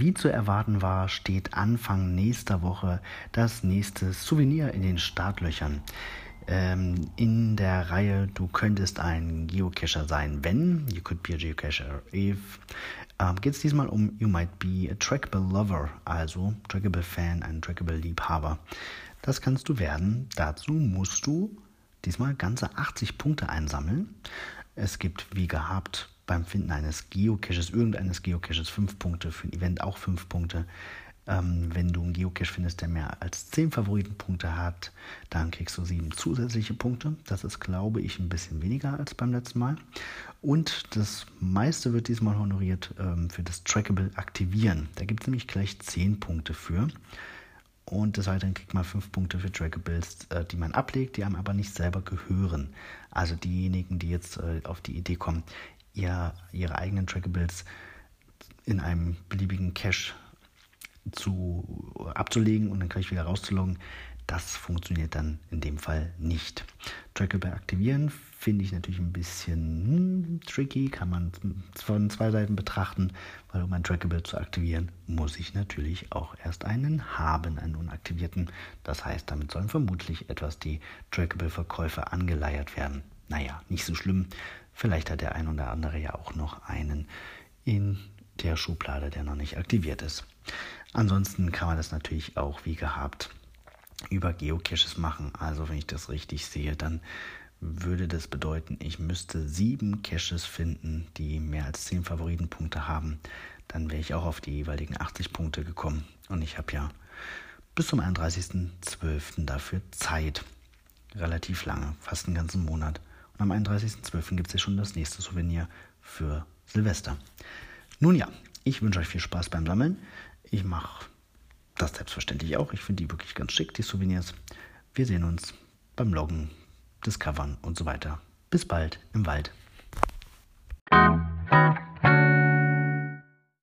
wie zu erwarten war, steht Anfang nächster Woche das nächste Souvenir in den Startlöchern. Ähm, in der Reihe Du könntest ein Geocacher sein, wenn, you could be a geocacher if, ähm, geht es diesmal um You might be a trackable lover, also trackable Fan, ein trackable Liebhaber. Das kannst du werden. Dazu musst du diesmal ganze 80 Punkte einsammeln. Es gibt wie gehabt beim Finden eines Geocaches, irgendeines Geocaches, 5 Punkte, für ein Event auch 5 Punkte. Ähm, wenn du einen Geocache findest, der mehr als 10 Favoritenpunkte hat, dann kriegst du 7 zusätzliche Punkte. Das ist, glaube ich, ein bisschen weniger als beim letzten Mal. Und das meiste wird diesmal honoriert ähm, für das Trackable Aktivieren. Da gibt es nämlich gleich 10 Punkte für. Und des Weiteren kriegt man fünf Punkte für Trackables, äh, die man ablegt, die einem aber nicht selber gehören. Also diejenigen, die jetzt äh, auf die Idee kommen, ihr, ihre eigenen Trackables in einem beliebigen Cache zu, abzulegen und dann gleich wieder rauszuloggen, das funktioniert dann in dem Fall nicht. Trackable aktivieren finde ich natürlich ein bisschen hm, tricky, kann man von zwei Seiten betrachten, weil um ein Trackable zu aktivieren, muss ich natürlich auch erst einen haben, einen unaktivierten. Das heißt, damit sollen vermutlich etwas die Trackable-Verkäufer angeleiert werden. Naja, nicht so schlimm. Vielleicht hat der ein oder andere ja auch noch einen in der Schublade, der noch nicht aktiviert ist. Ansonsten kann man das natürlich auch wie gehabt über Geocaches machen. Also wenn ich das richtig sehe, dann würde das bedeuten, ich müsste sieben Caches finden, die mehr als zehn Favoritenpunkte haben. Dann wäre ich auch auf die jeweiligen 80 Punkte gekommen. Und ich habe ja bis zum 31.12. dafür Zeit. Relativ lange, fast einen ganzen Monat. Und am 31.12. gibt es ja schon das nächste Souvenir für Silvester. Nun ja, ich wünsche euch viel Spaß beim Sammeln. Ich mache das selbstverständlich auch. Ich finde die wirklich ganz schick, die Souvenirs. Wir sehen uns beim Loggen, Discovern und so weiter. Bis bald im Wald.